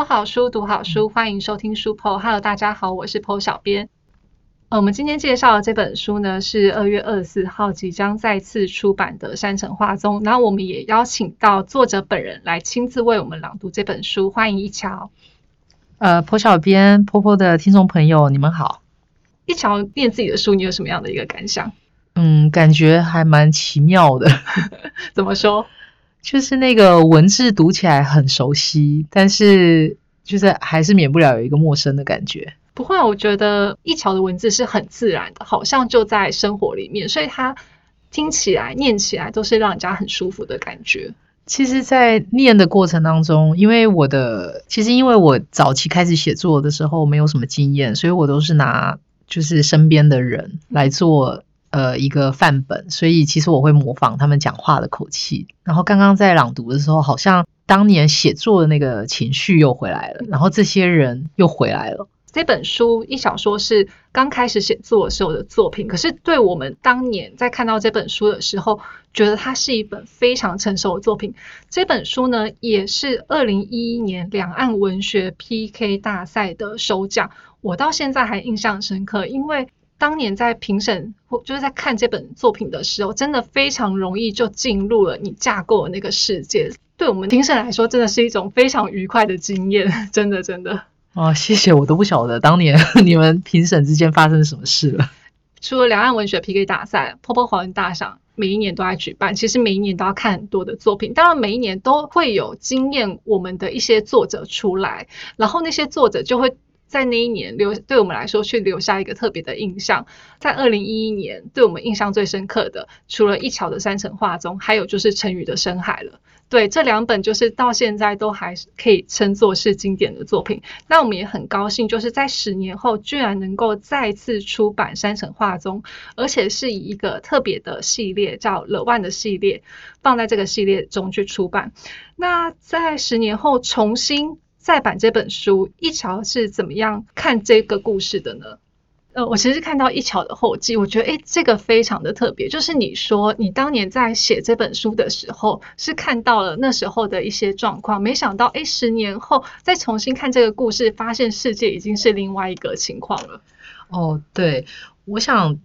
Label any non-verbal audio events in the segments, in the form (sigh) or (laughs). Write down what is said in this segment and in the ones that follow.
剖好书，读好书，欢迎收听书剖。Hello，大家好，我是剖小编。呃，我们今天介绍的这本书呢，是二月二十四号即将再次出版的《山城画宗》。然后我们也邀请到作者本人来亲自为我们朗读这本书，欢迎一桥。呃，剖小编、剖剖的听众朋友，你们好。一桥念自己的书，你有什么样的一个感想？嗯，感觉还蛮奇妙的。(laughs) 怎么说？就是那个文字读起来很熟悉，但是就是还是免不了有一个陌生的感觉。不会，我觉得一桥的文字是很自然的，好像就在生活里面，所以它听起来、念起来都是让人家很舒服的感觉。其实，在念的过程当中，因为我的其实因为我早期开始写作的时候没有什么经验，所以我都是拿就是身边的人来做。呃，一个范本，所以其实我会模仿他们讲话的口气。然后刚刚在朗读的时候，好像当年写作的那个情绪又回来了，然后这些人又回来了。这本书一小说是刚开始写作的时候的作品，可是对我们当年在看到这本书的时候，觉得它是一本非常成熟的作品。这本书呢，也是二零一一年两岸文学 PK 大赛的首奖，我到现在还印象深刻，因为。当年在评审或就是在看这本作品的时候，真的非常容易就进入了你架构的那个世界。对我们评审来说，真的是一种非常愉快的经验，真的真的。哦，谢谢，我都不晓得当年 (laughs) 你们评审之间发生什么事了。除了两岸文学 PK 大赛、泡泡华文大赏，每一年都在举办，其实每一年都要看很多的作品。当然，每一年都会有惊艳我们的一些作者出来，然后那些作者就会。在那一年留对我们来说，却留下一个特别的印象。在二零一一年，对我们印象最深刻的，除了一桥的山城画中，还有就是陈宇的深海了。对，这两本就是到现在都还可以称作是经典的作品。那我们也很高兴，就是在十年后，居然能够再次出版山城画中，而且是以一个特别的系列，叫乐万的系列，放在这个系列中去出版。那在十年后重新。再版这本书，一桥是怎么样看这个故事的呢？呃，我其实看到一桥的后记，我觉得诶，这个非常的特别。就是你说你当年在写这本书的时候，是看到了那时候的一些状况，没想到诶，十年后再重新看这个故事，发现世界已经是另外一个情况了。哦，对，我想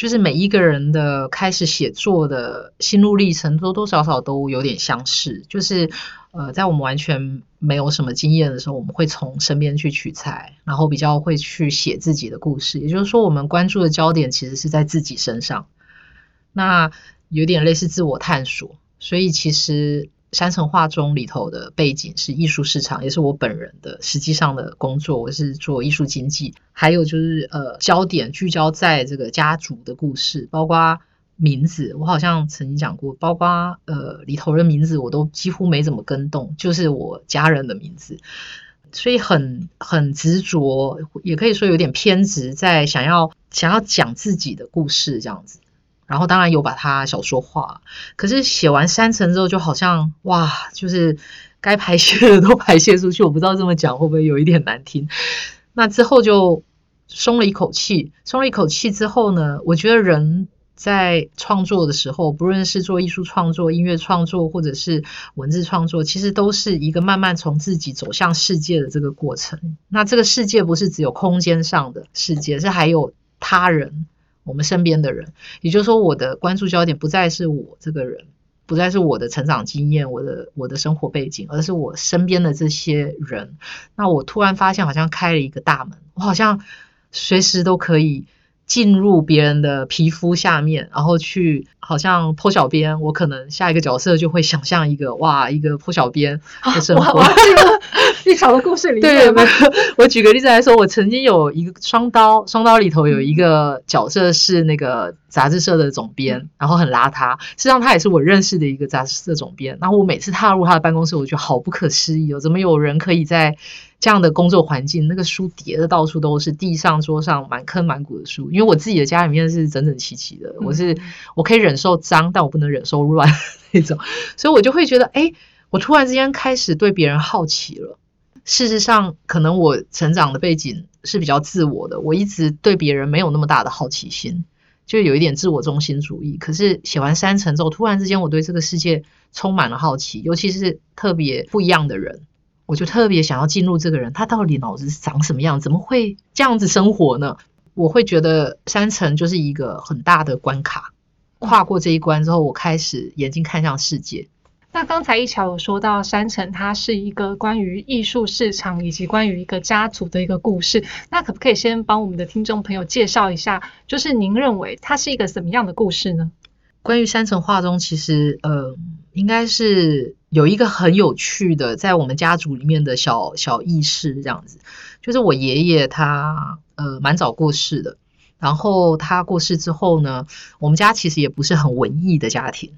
就是每一个人的开始写作的心路历程，多多少少都有点相似，就是。呃，在我们完全没有什么经验的时候，我们会从身边去取材，然后比较会去写自己的故事。也就是说，我们关注的焦点其实是在自己身上，那有点类似自我探索。所以，其实《山城画中》里头的背景是艺术市场，也是我本人的实际上的工作。我是做艺术经济，还有就是呃，焦点聚焦在这个家族的故事，包括。名字我好像曾经讲过，包括呃里头的名字我都几乎没怎么跟动，就是我家人的名字，所以很很执着，也可以说有点偏执，在想要想要讲自己的故事这样子。然后当然有把它小说化，可是写完三层之后，就好像哇，就是该排泄的都排泄出去，我不知道这么讲会不会有一点难听。那之后就松了一口气，松了一口气之后呢，我觉得人。在创作的时候，不论是做艺术创作、音乐创作，或者是文字创作，其实都是一个慢慢从自己走向世界的这个过程。那这个世界不是只有空间上的世界，是还有他人，我们身边的人。也就是说，我的关注焦点不再是我这个人，不再是我的成长经验、我的我的生活背景，而是我身边的这些人。那我突然发现，好像开了一个大门，我好像随时都可以。进入别人的皮肤下面，然后去好像破小编，我可能下一个角色就会想象一个哇，一个破小编的生活。一条 (laughs) 的故事里，对，没有。(laughs) 我举个例子来说，我曾经有一个双刀，双刀里头有一个角色是那个杂志社的总编，然后很邋遢。实际上他也是我认识的一个杂志社总编。然后我每次踏入他的办公室，我觉得好不可思议哦，怎么有人可以在这样的工作环境，那个书叠的到处都是，地上、桌上满坑满谷的书。因为我自己的家里面是整整齐齐的，我是我可以忍受脏，但我不能忍受乱那种，(laughs) 所以我就会觉得，哎，我突然之间开始对别人好奇了。事实上，可能我成长的背景是比较自我的，我一直对别人没有那么大的好奇心，就有一点自我中心主义。可是写完三层之后，突然之间我对这个世界充满了好奇，尤其是特别不一样的人，我就特别想要进入这个人，他到底脑子长什么样？怎么会这样子生活呢？我会觉得山城就是一个很大的关卡，跨过这一关之后，我开始眼睛看向世界。那刚才一桥有说到山城，它是一个关于艺术市场以及关于一个家族的一个故事。那可不可以先帮我们的听众朋友介绍一下，就是您认为它是一个什么样的故事呢？关于山城画中，其实呃，应该是有一个很有趣的，在我们家族里面的小小轶事这样子。就是我爷爷他呃蛮早过世的，然后他过世之后呢，我们家其实也不是很文艺的家庭。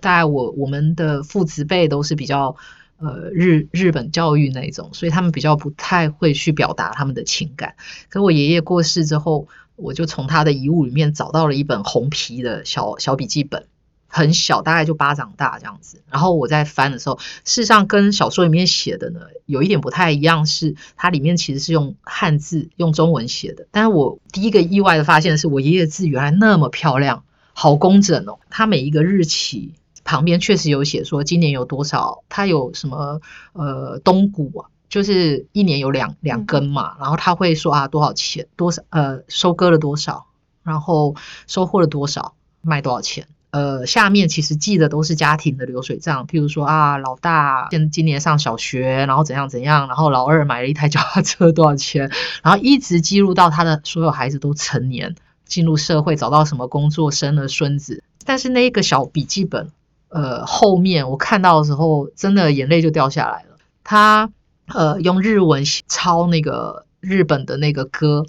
大概我我们的父子辈都是比较呃日日本教育那种，所以他们比较不太会去表达他们的情感。可我爷爷过世之后，我就从他的遗物里面找到了一本红皮的小小笔记本，很小，大概就巴掌大这样子。然后我在翻的时候，事实上跟小说里面写的呢有一点不太一样，是它里面其实是用汉字用中文写的。但是我第一个意外的发现是我爷爷字原来那么漂亮，好工整哦，他每一个日期。旁边确实有写说今年有多少，它有什么呃冬谷啊，就是一年有两两根嘛，然后他会说啊多少钱，多少呃收割了多少，然后收获了多少，卖多少钱，呃下面其实记的都是家庭的流水账，譬如说啊老大现今年上小学，然后怎样怎样，然后老二买了一台脚踏车多少钱，然后一直记录到他的所有孩子都成年进入社会，找到什么工作，生了孙子，但是那一个小笔记本。呃，后面我看到的时候，真的眼泪就掉下来了。他呃用日文抄那个日本的那个歌，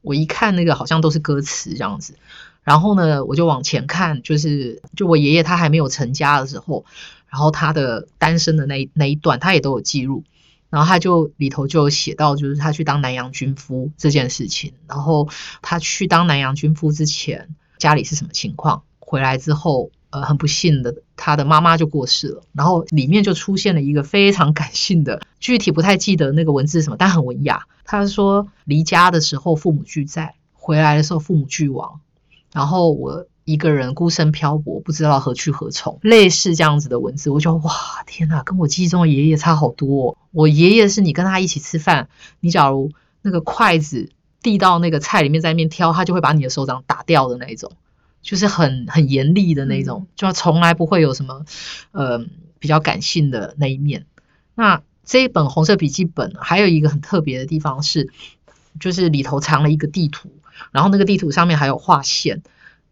我一看那个好像都是歌词这样子。然后呢，我就往前看，就是就我爷爷他还没有成家的时候，然后他的单身的那那一段，他也都有记录。然后他就里头就有写到，就是他去当南洋军夫这件事情。然后他去当南洋军夫之前，家里是什么情况？回来之后。呃，很不幸的，他的妈妈就过世了，然后里面就出现了一个非常感性的，具体不太记得那个文字什么，但很文雅。他说离家的时候父母俱在，回来的时候父母俱亡，然后我一个人孤身漂泊，不知道何去何从，类似这样子的文字，我就哇，天哪，跟我记忆中的爷爷差好多。哦我爷爷是你跟他一起吃饭，你假如那个筷子递到那个菜里面，在那边挑，他就会把你的手掌打掉的那一种。就是很很严厉的那种，就从来不会有什么呃比较感性的那一面。那这一本红色笔记本还有一个很特别的地方是，就是里头藏了一个地图，然后那个地图上面还有画线，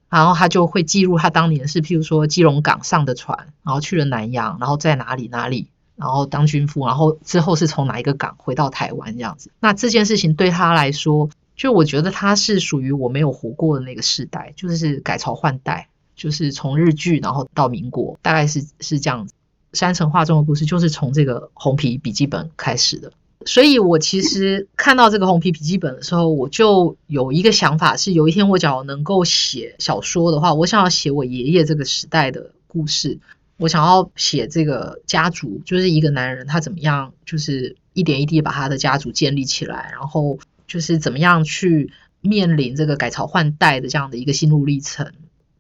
然后他就会记录他当年是譬如说基隆港上的船，然后去了南洋，然后在哪里哪里，然后当军夫，然后之后是从哪一个港回到台湾这样子。那这件事情对他来说。就我觉得他是属于我没有活过的那个时代，就是改朝换代，就是从日剧然后到民国，大概是是这样子。山城画中的故事就是从这个红皮笔记本开始的，所以我其实看到这个红皮笔记本的时候，我就有一个想法，是有一天我只要能够写小说的话，我想要写我爷爷这个时代的故事，我想要写这个家族，就是一个男人他怎么样，就是一点一滴把他的家族建立起来，然后。就是怎么样去面临这个改朝换代的这样的一个心路历程。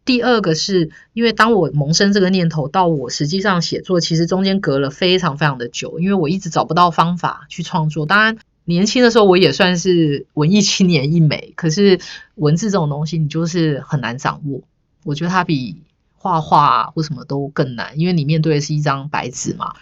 第二个是因为当我萌生这个念头到我实际上写作，其实中间隔了非常非常的久，因为我一直找不到方法去创作。当然年轻的时候我也算是文艺青年一枚，可是文字这种东西你就是很难掌握。我觉得它比画画或什么都更难，因为你面对的是一张白纸嘛。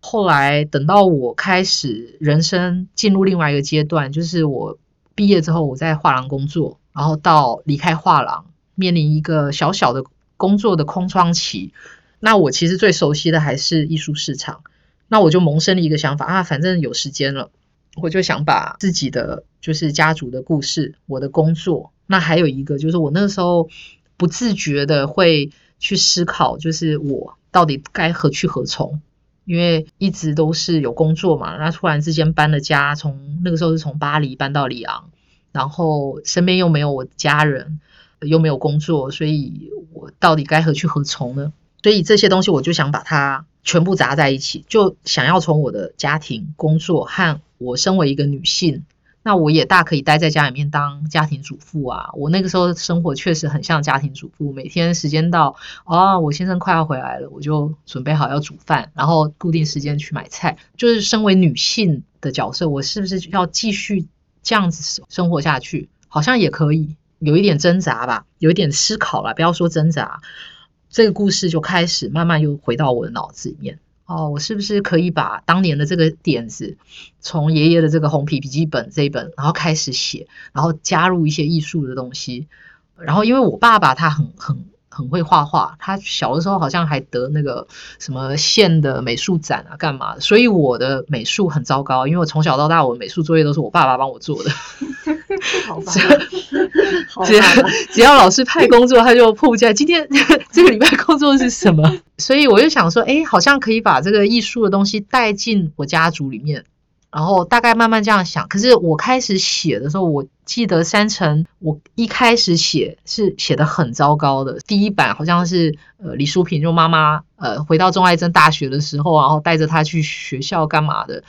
后来等到我开始人生进入另外一个阶段，就是我毕业之后我在画廊工作，然后到离开画廊，面临一个小小的工作的空窗期。那我其实最熟悉的还是艺术市场。那我就萌生了一个想法啊，反正有时间了，我就想把自己的就是家族的故事，我的工作。那还有一个就是我那个时候不自觉的会去思考，就是我到底该何去何从。因为一直都是有工作嘛，那突然之间搬了家，从那个时候是从巴黎搬到里昂，然后身边又没有我家人，又没有工作，所以我到底该何去何从呢？所以这些东西我就想把它全部砸在一起，就想要从我的家庭、工作和我身为一个女性那我也大可以待在家里面当家庭主妇啊。我那个时候生活确实很像家庭主妇，每天时间到，哦，我先生快要回来了，我就准备好要煮饭，然后固定时间去买菜。就是身为女性的角色，我是不是要继续这样子生活下去？好像也可以，有一点挣扎吧，有一点思考了，不要说挣扎。这个故事就开始慢慢又回到我的脑子里面。哦，我是不是可以把当年的这个点子，从爷爷的这个红皮笔记本这一本，然后开始写，然后加入一些艺术的东西，然后因为我爸爸他很很很会画画，他小的时候好像还得那个什么县的美术展啊，干嘛？所以我的美术很糟糕，因为我从小到大我美术作业都是我爸爸帮我做的。(laughs) 好吧，只要 (laughs) 只要老师派工作，他就迫不及待。今天 (laughs) 这个礼拜工作是什么？(laughs) 所以我就想说，哎，好像可以把这个艺术的东西带进我家族里面。然后大概慢慢这样想。可是我开始写的时候，我记得山城，我一开始写是写的很糟糕的。第一版好像是呃李淑萍就妈妈呃回到钟爱珍大学的时候，然后带着她去学校干嘛的。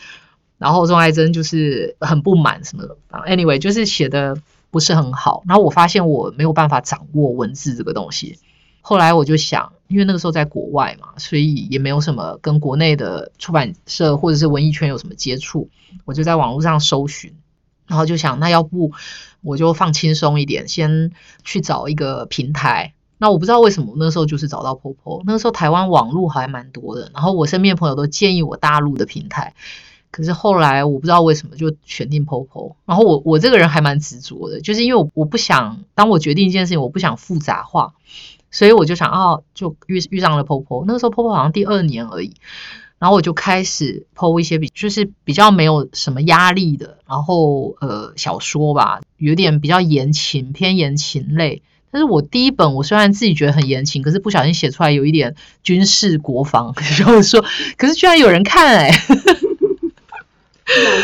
然后钟爱珍就是很不满什么的，anyway 就是写的不是很好。然后我发现我没有办法掌握文字这个东西。后来我就想，因为那个时候在国外嘛，所以也没有什么跟国内的出版社或者是文艺圈有什么接触，我就在网络上搜寻，然后就想，那要不我就放轻松一点，先去找一个平台。那我不知道为什么那时候就是找到婆婆，那个时候台湾网络还蛮多的，然后我身边朋友都建议我大陆的平台。可是后来我不知道为什么就选定 POPO，然后我我这个人还蛮执着的，就是因为我我不想当我决定一件事情，我不想复杂化，所以我就想哦，就遇遇上了 POPO。那个时候 POPO 好像第二年而已，然后我就开始 PO 一些比就是比较没有什么压力的，然后呃小说吧，有点比较言情偏言情类。但是我第一本我虽然自己觉得很言情，可是不小心写出来有一点军事国防，然 (laughs) 后说，可是居然有人看哎。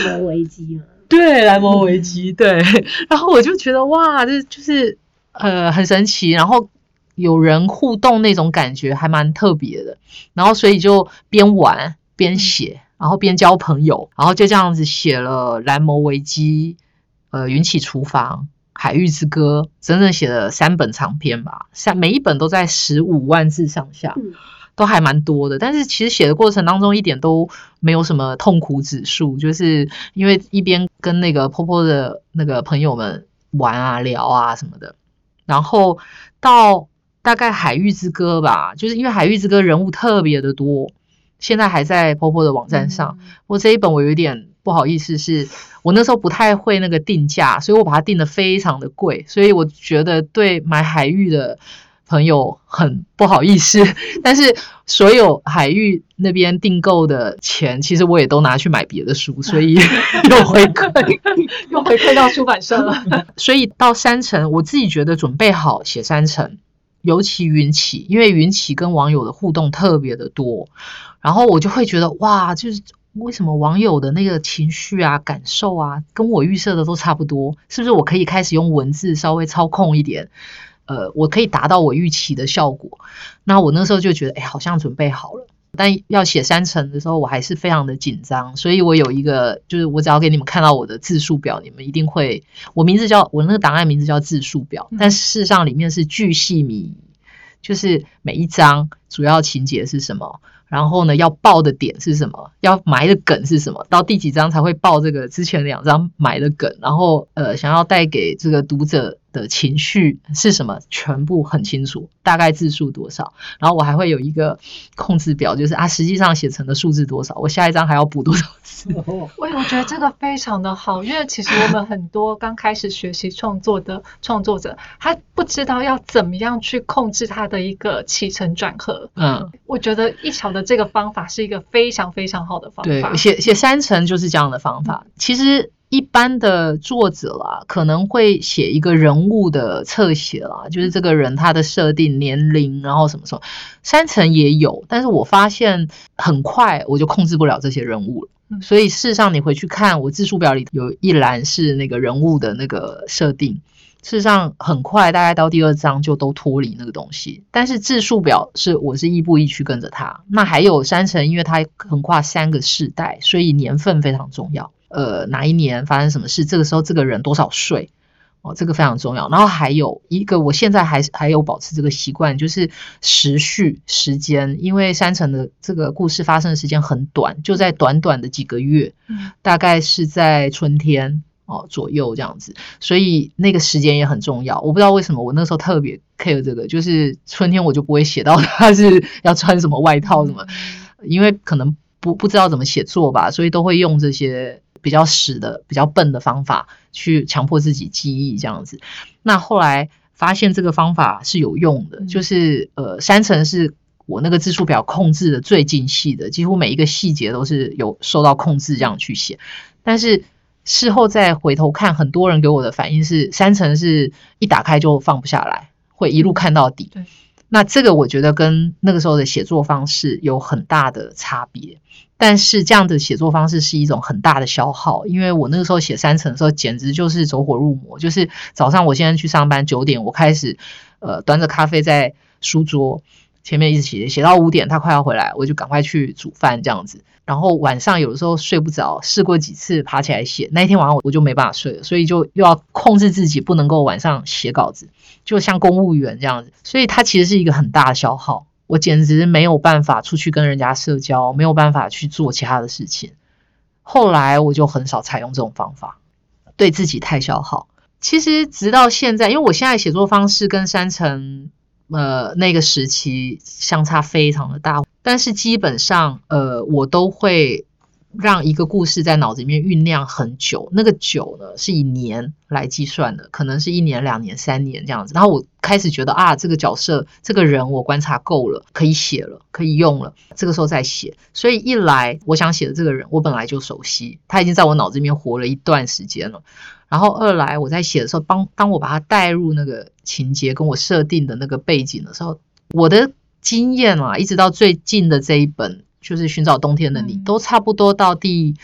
蓝魔危机嘛，(laughs) 对，蓝魔危机，对。然后我就觉得哇，这就是呃很神奇，然后有人互动那种感觉还蛮特别的。然后所以就边玩边写，然后边交朋友，然后就这样子写了蓝魔危机、呃云起厨房、海域之歌，整整写了三本长篇吧，三每一本都在十五万字上下。都还蛮多的，但是其实写的过程当中一点都没有什么痛苦指数，就是因为一边跟那个婆婆的那个朋友们玩啊聊啊什么的，然后到大概《海域之歌》吧，就是因为《海域之歌》人物特别的多，现在还在婆婆的网站上。我这一本我有点不好意思，是我那时候不太会那个定价，所以我把它定的非常的贵，所以我觉得对买海域的。朋友很不好意思，(laughs) 但是所有海域那边订购的钱，其实我也都拿去买别的书，所以 (laughs) 又回馈，又回馈到出版社了。(laughs) 所以到山城，我自己觉得准备好写山城，尤其云起，因为云起跟网友的互动特别的多，然后我就会觉得哇，就是为什么网友的那个情绪啊、感受啊，跟我预设的都差不多，是不是我可以开始用文字稍微操控一点？呃，我可以达到我预期的效果。那我那时候就觉得，哎，好像准备好了。但要写三层的时候，我还是非常的紧张。所以我有一个，就是我只要给你们看到我的字数表，你们一定会。我名字叫我那个档案名字叫字数表，但事实上里面是巨细靡，就是每一章主要情节是什么。然后呢，要爆的点是什么？要埋的梗是什么？到第几章才会爆这个之前两章埋的梗？然后呃，想要带给这个读者的情绪是什么？全部很清楚，大概字数多少？然后我还会有一个控制表，就是啊，实际上写成的数字多少？我下一张还要补多少字？(laughs) 我我觉得这个非常的好，因为其实我们很多刚开始学习创作的创作者，他不知道要怎么样去控制他的一个起承转合。嗯，我觉得一桥的。这个方法是一个非常非常好的方法。对，写写三层就是这样的方法。其实一般的作者啦，可能会写一个人物的侧写啦，就是这个人他的设定、年龄，然后什么什么。三层也有，但是我发现很快我就控制不了这些人物了。所以事实上，你回去看我字数表里有一栏是那个人物的那个设定。事实上，很快大概到第二章就都脱离那个东西。但是字数表是我是亦步亦趋跟着他。那还有山城，因为它横跨三个世代，所以年份非常重要。呃哪一年发生什么事，这个时候这个人多少岁。哦，这个非常重要。然后还有一个，我现在还还有保持这个习惯，就是时序时间。因为山城的这个故事发生的时间很短，就在短短的几个月，嗯大概是在春天哦左右这样子，所以那个时间也很重要。我不知道为什么我那时候特别 care 这个，就是春天我就不会写到他是要穿什么外套什么，因为可能不不知道怎么写作吧，所以都会用这些比较死的、比较笨的方法去强迫自己记忆这样子。那后来发现这个方法是有用的，嗯就是呃，三层是我那个字数表控制的最精细的，几乎每一个细节都是有受到控制这样去写。但是事后再回头看，很多人给我的反应是，三层是一打开就放不下来，会一路看到底。对那这个我觉得跟那个时候的写作方式有很大的差别，但是这样的写作方式是一种很大的消耗，因为我那个时候写三层的时候，简直就是走火入魔。就是早上我现在去上班九点，我开始呃端着咖啡在书桌前面一直写，写到五点，他快要回来，我就赶快去煮饭这样子。然后晚上有的时候睡不着，试过几次爬起来写，那一天晚上我就没办法睡了，所以就又要控制自己不能够晚上写稿子。就像公务员这样子，所以它其实是一个很大的消耗。我简直没有办法出去跟人家社交，没有办法去做其他的事情。后来我就很少采用这种方法，对自己太消耗。其实直到现在，因为我现在写作方式跟山城呃那个时期相差非常的大，但是基本上呃我都会让一个故事在脑子里面酝酿很久，那个久呢是以年来计算的，可能是一年、两年、三年这样子。然后我开始觉得啊，这个角色、这个人我观察够了，可以写了，可以用了，这个时候再写。所以一来，我想写的这个人我本来就熟悉，他已经在我脑子里面活了一段时间了。然后二来，我在写的时候，帮当我把它带入那个情节跟我设定的那个背景的时候，我的经验啊，一直到最近的这一本。就是寻找冬天的你，嗯。都差不多到第，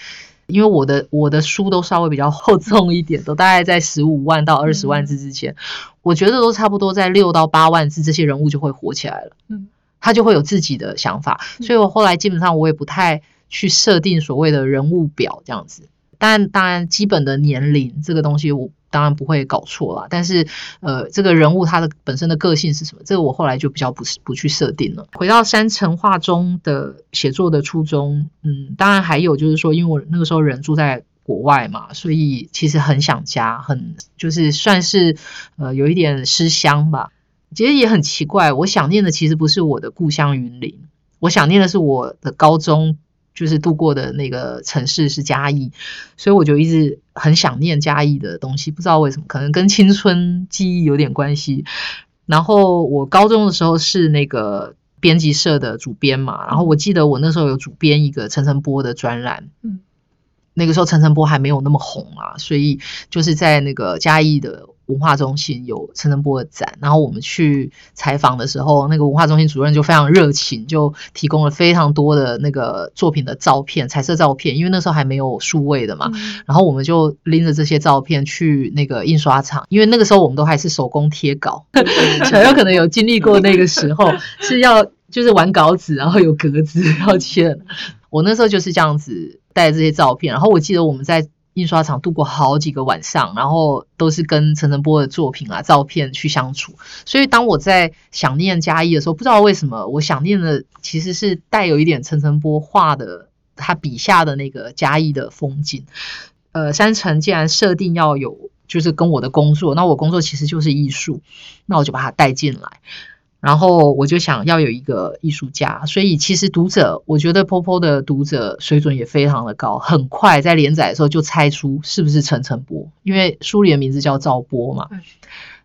因为我的我的书都稍微比较厚重一点，都 (laughs) 大概在十五万到二十万字之间，我觉得都差不多在六到八万字，这些人物就会火起来了，嗯，他就会有自己的想法，所以我后来基本上我也不太去设定所谓的人物表这样子，但当然基本的年龄这个东西我。当然不会搞错啦，但是呃，这个人物他的本身的个性是什么？这个我后来就比较不不去设定了。回到山城画中的写作的初衷，嗯，当然还有就是说，因为我那个时候人住在国外嘛，所以其实很想家，很就是算是呃有一点思乡吧。其实也很奇怪，我想念的其实不是我的故乡云林，我想念的是我的高中。就是度过的那个城市是嘉义，所以我就一直很想念嘉义的东西，不知道为什么，可能跟青春记忆有点关系。然后我高中的时候是那个编辑社的主编嘛，然后我记得我那时候有主编一个陈晨波的专栏，嗯，那个时候陈晨波还没有那么红啊，所以就是在那个嘉义的。文化中心有陈晨波的展，然后我们去采访的时候，那个文化中心主任就非常热情，就提供了非常多的那个作品的照片、彩色照片，因为那时候还没有数位的嘛。嗯、然后我们就拎着这些照片去那个印刷厂，因为那个时候我们都还是手工贴稿，小友可能有经历过那个时候 (laughs) 是要就是玩稿纸，然后有格子要切。我那时候就是这样子带这些照片，然后我记得我们在。印刷厂度过好几个晚上，然后都是跟陈晨波的作品啊、照片去相处。所以当我在想念嘉义的时候，不知道为什么我想念的其实是带有一点陈晨波画的他笔下的那个嘉义的风景。呃，山城既然设定要有，就是跟我的工作，那我工作其实就是艺术，那我就把它带进来。然后我就想要有一个艺术家，所以其实读者，我觉得 Popo 的读者水准也非常的高，很快在连载的时候就猜出是不是陈晨波，因为书里的名字叫赵波嘛。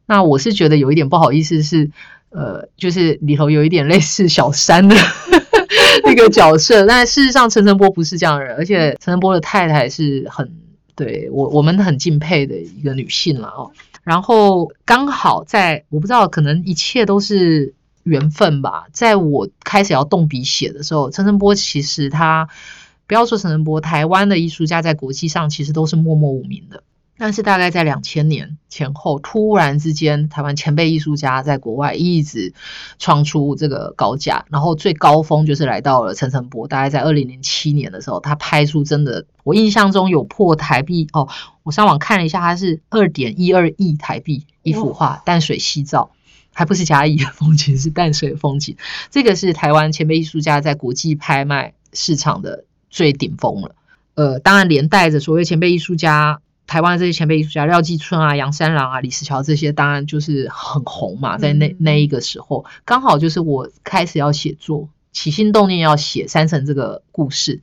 那我是觉得有一点不好意思是，呃，就是里头有一点类似小三的 (laughs) 那个角色，但事实上陈晨波不是这样的人，而且陈晨波的太太是很对我我们很敬佩的一个女性了哦。然后刚好在我不知道，可能一切都是缘分吧。在我开始要动笔写的时候，陈晨波其实他不要说陈晨波，台湾的艺术家在国际上其实都是默默无名的。但是大概在两千年前后，突然之间，台湾前辈艺术家在国外一直创出这个高价，然后最高峰就是来到了陈澄波，大概在二零零七年的时候，他拍出真的，我印象中有破台币哦，我上网看了一下，它是二点一二亿台币一幅画，淡水夕照，还不是嘉义的风景，是淡水的风景，这个是台湾前辈艺术家在国际拍卖市场的最顶峰了。呃，当然连带着所谓前辈艺术家。台湾这些前辈艺术家廖继春啊、杨三郎啊、李石桥这些，当然就是很红嘛。在那那一个时候，刚好就是我开始要写作，起心动念要写三城这个故事。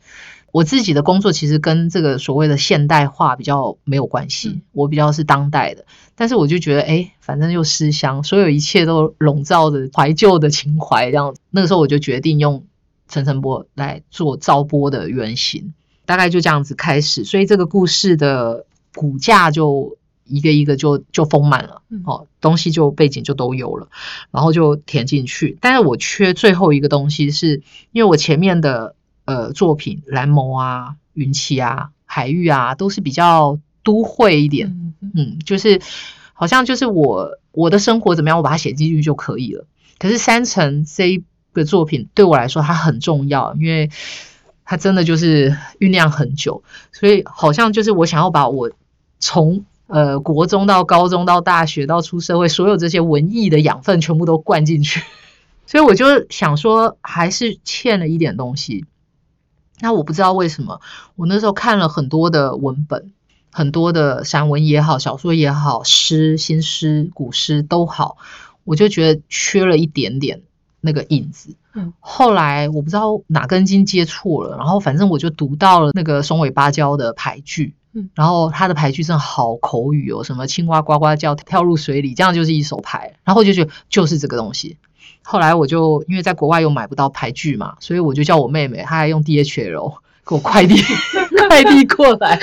我自己的工作其实跟这个所谓的现代化比较没有关系，我比较是当代的。但是我就觉得，哎，反正又思乡，所有一切都笼罩着怀旧的情怀。这样，那个时候我就决定用陈诚波来做赵波的原型，大概就这样子开始。所以这个故事的。骨架就一个一个就就丰满了，哦，东西就背景就都有了，然后就填进去。但是我缺最后一个东西，是因为我前面的呃作品蓝眸啊、云栖啊、海域啊，都是比较都会一点，嗯，就是好像就是我我的生活怎么样，我把它写进去就可以了。可是山城这一个作品对我来说它很重要，因为它真的就是酝酿很久，所以好像就是我想要把我。从呃国中到高中到大学到出社会，所有这些文艺的养分全部都灌进去，(laughs) 所以我就想说，还是欠了一点东西。那我不知道为什么，我那时候看了很多的文本，很多的散文也好，小说也好，诗、新诗、古诗都好，我就觉得缺了一点点那个影子。嗯，后来我不知道哪根筋接错了，然后反正我就读到了那个松尾芭蕉的俳句。然后他的牌句真的好口语哦，什么青蛙呱呱叫，跳入水里，这样就是一手牌。然后我就觉得就是这个东西。后来我就因为在国外又买不到牌句嘛，所以我就叫我妹妹，她还用 DHL 给我快递 (laughs) 快递过来，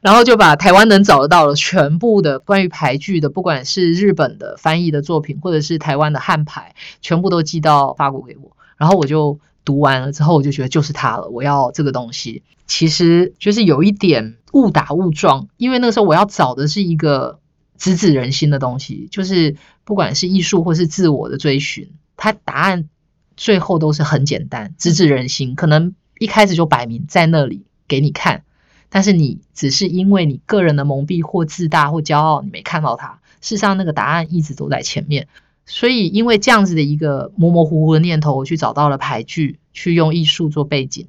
然后就把台湾能找得到的全部的关于牌句的，不管是日本的翻译的作品，或者是台湾的汉牌，全部都寄到法国给我。然后我就读完了之后，我就觉得就是它了，我要这个东西。其实就是有一点误打误撞，因为那个时候我要找的是一个直指人心的东西，就是不管是艺术或是自我的追寻，它答案最后都是很简单，直指人心。可能一开始就摆明在那里给你看，但是你只是因为你个人的蒙蔽或自大或骄傲，你没看到它。事实上，那个答案一直都在前面。所以，因为这样子的一个模模糊糊的念头，我去找到了牌句，去用艺术做背景。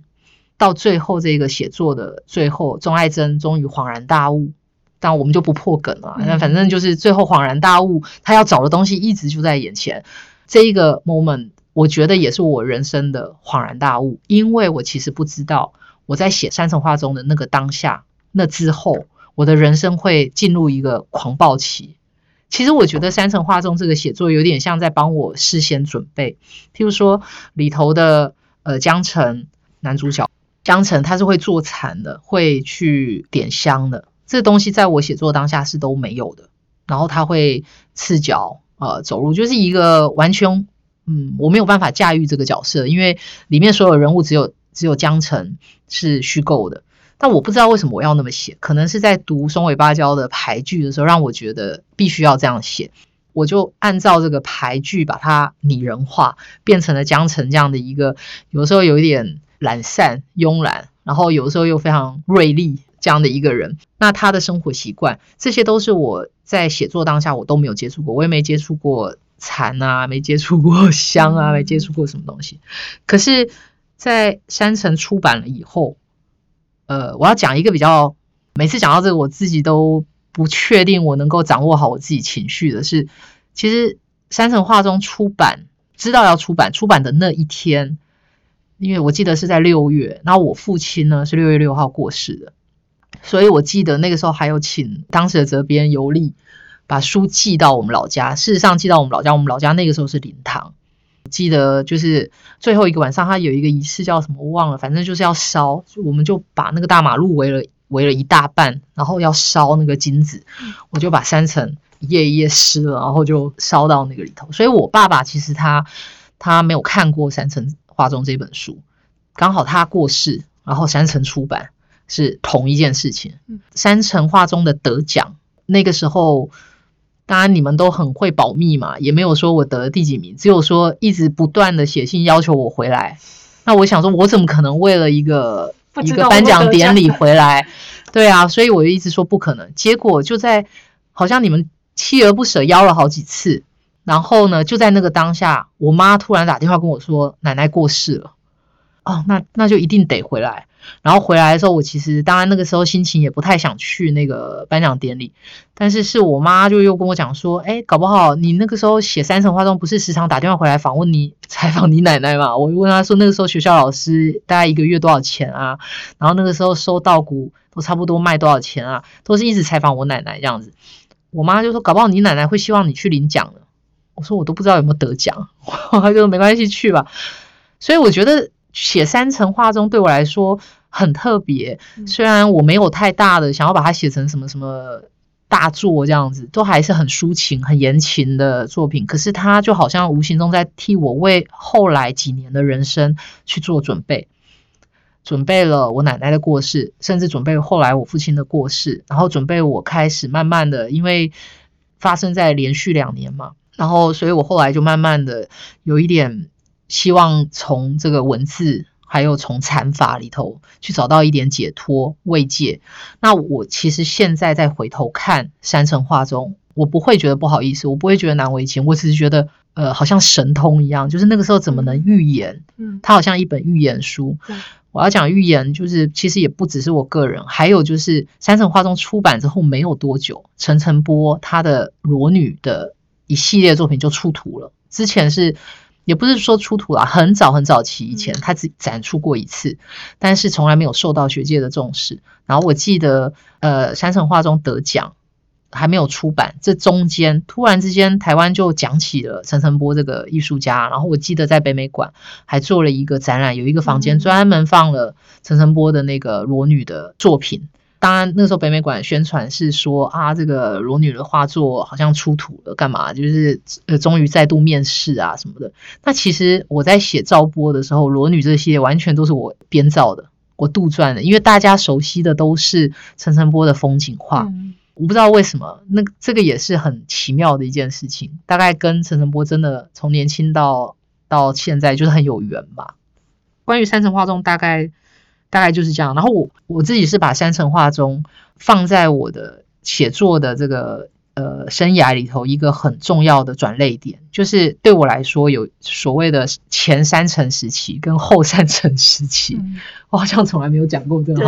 到最后这个写作的最后，钟爱珍终于恍然大悟，但我们就不破梗了。那反正就是最后恍然大悟，他要找的东西一直就在眼前。这一个 moment，我觉得也是我人生的恍然大悟，因为我其实不知道我在写山城画中的那个当下，那之后我的人生会进入一个狂暴期。其实我觉得山城画中这个写作有点像在帮我事先准备，譬如说里头的呃江城男主角。江城他是会做禅的，会去点香的，这东西在我写作当下是都没有的。然后他会赤脚呃走路，就是一个完全嗯我没有办法驾驭这个角色，因为里面所有人物只有只有江城是虚构的。但我不知道为什么我要那么写，可能是在读松尾芭蕉的牌句的时候，让我觉得必须要这样写，我就按照这个牌句把它拟人化，变成了江城这样的一个，有时候有一点。懒散、慵懒，然后有时候又非常锐利，这样的一个人。那他的生活习惯，这些都是我在写作当下我都没有接触过，我也没接触过蚕啊，没接触过 (laughs) 香啊，没接触过什么东西。可是，在山城出版了以后，呃，我要讲一个比较，每次讲到这个，我自己都不确定我能够掌握好我自己情绪的是，其实山城画中出版，知道要出版，出版的那一天。因为我记得是在六月，然后我父亲呢是六月六号过世的，所以我记得那个时候还有请当时的责编尤利把书寄到我们老家。事实上寄到我们老家，我们老家那个时候是灵堂。记得就是最后一个晚上，他有一个仪式叫什么我忘了，反正就是要烧，我们就把那个大马路围了围了一大半，然后要烧那个金子，我就把三层一页一页撕了，然后就烧到那个里头。所以我爸爸其实他他没有看过三层。画中这本书，刚好他过世，然后山城出版，是同一件事情嗯。山城画中的得奖，那个时候。当然，你们都很会保密嘛，也没有说我得了第几名，只有说一直不断的写信要求我回来。那我想说，我怎么可能为了一个一个颁奖典礼回来？对啊，所以我就一直说不可能。结果就在好像你们锲而不舍邀了好几次，然后呢，就在那个当下，我妈突然打电话跟我说奶奶过世了。哦，那那就一定得回来。然后回来的时候，我其实当然那个时候心情也不太想去那个颁奖典礼，但是是我妈就又跟我讲说，哎，搞不好你那个时候写《三层化妆》不是时常打电话回来访问你、(laughs) 采访你奶奶嘛？我就问她说，那个时候学校老师大概一个月多少钱啊？然后那个时候收稻谷都差不多卖多少钱啊？都是一直采访我奶奶这样子。我妈就说，搞不好你奶奶会希望你去领奖的。我说我都不知道有没有得奖，他就说没关系去吧。所以我觉得写三层画中对我来说很特别，嗯虽然我没有太大的想要把它写成什么什么大作这样子，都还是很抒情、很言情的作品。可是它就好像无形中在替我为后来几年的人生去做准备，准备了我奶奶的过世，甚至准备后来我父亲的过世，然后准备我开始慢慢的，因为发生在连续两年嘛，然后所以我后来就慢慢的有一点希望从这个文字。还有从禅法里头去找到一点解脱慰藉。那我其实现在再回头看山城画中，我不会觉得不好意思，我不会觉得难为情，我只是觉得呃，好像神通一样，就是那个时候怎么能预言？嗯，它好像一本预言书对。我要讲预言，就是其实也不只是我个人，还有就是山城画中出版之后没有多久，陈澄波他的裸女的一系列作品就出土了。之前是也不是说出土了，很早很早期以前嗯他只展出过一次，但是从来没有受到学界的重视。然后我记得呃山城画中得奖。还没有出版，这中间突然之间，台湾就讲起了陈澄波这个艺术家。然后我记得在北美馆还做了一个展览，有一个房间嗯专门放了陈澄波的那个裸女的作品。当然，那时候北美馆宣传是说啊，这个裸女的画作好像出土了，干嘛？就是呃，终于再度面世啊什么的。那其实我在写赵波的时候，裸女这些完全都是我编造的，我杜撰的，因为大家熟悉的都是陈澄波的风景画。我不知道为什么，那这个也是很奇妙的一件事情，大概跟陈澄波真的从年轻到到现在就是很有缘吧。关于山城画中，大概大概就是这样。然后我我自己是把山城画中放在我的写作的这个呃生涯里头一个很重要的转类点，就是对我来说有所谓的前三城时期跟后三城时期。嗯 (laughs) 我好像从来没有讲过这个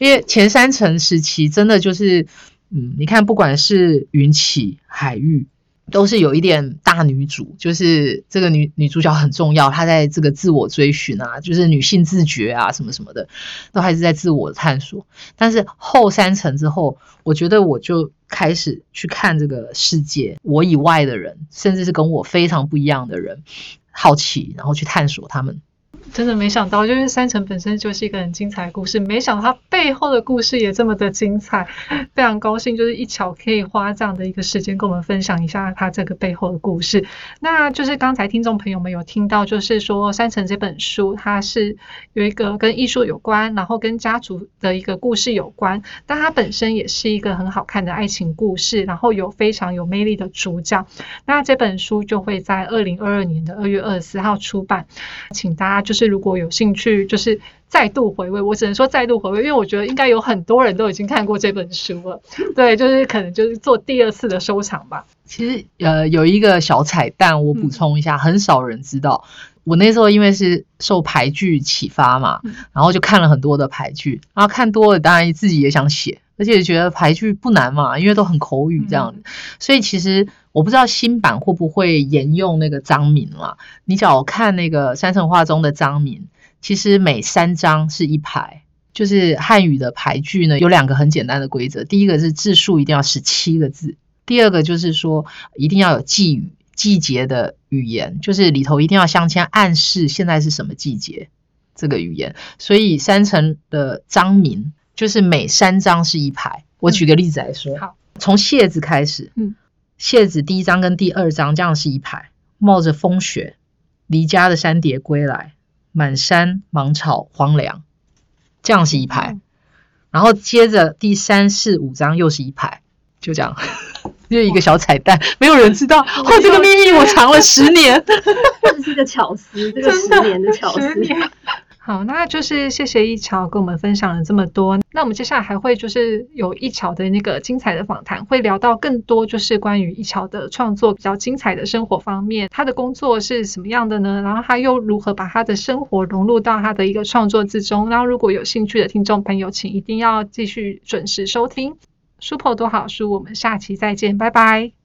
因为前三层时期真的就是，嗯，你看不管是云起、海域，都是有一点大女主，就是这个女女主角很重要，她在这个自我追寻啊，就是女性自觉啊什么什么的，都还是在自我探索。但是后三层之后，我觉得我就开始去看这个世界，我以外的人，甚至是跟我非常不一样的人，好奇，然后去探索他们。真的没想到，就是山城本身就是一个很精彩的故事，没想到它背后的故事也这么的精彩，非常高兴，就是一巧可以花这样的一个时间跟我们分享一下它这个背后的故事。那就是刚才听众朋友们有听到，就是说山城这本书它是有一个跟艺术有关，然后跟家族的一个故事有关，但它本身也是一个很好看的爱情故事，然后有非常有魅力的主角。那这本书就会在二零二二年的二月二十四号出版，请大家就是如果有兴趣，就是再度回味，我只能说再度回味，因为我觉得应该有很多人都已经看过这本书了，对，就是可能就是做第二次的收藏吧。其实呃有一个小彩蛋，我补充一下，很少人知道。我那时候因为是受排剧启发嘛，嗯然后就看了很多的排剧，然后看多了，当然自己也想写，而且觉得排剧不难嘛，因为都很口语这样子，所以其实我不知道新版会不会沿用那个章名啦。你只要看那个山城画中的章名，其实每三章是一排。就是汉语的排句呢，有两个很简单的规则，第一个是字数一定要十七个字，第二个就是说一定要有季语、季节的语言，就是里头一定要镶嵌暗示现在是什么季节这个语言。所以山城的章名就是每三章是一排。我举个例子来说，好，从蟹子开始，嗯，蟹子第一章跟第二章这样是一排，冒着风雪，离家的山蝶归来，满山芒草荒凉，这样是一排。然后接着第三四五章又是一排，就这样，(laughs) 就一个小彩蛋，没有人知道。(laughs) 哦，这个秘密我藏了十年。(laughs) 这是个巧思，这个十年的巧思。好，那就是谢谢一桥跟我们分享了这么多。那我们接下来还会就是有一桥的那个精彩的访谈，会聊到更多就是关于一桥的创作比较精彩的生活方面，他的工作是什么样的呢？然后他又如何把他的生活融入到他的一个创作之中？然后如果有兴趣的听众朋友，请一定要继续准时收听《书破多好书》，我们下期再见，拜拜。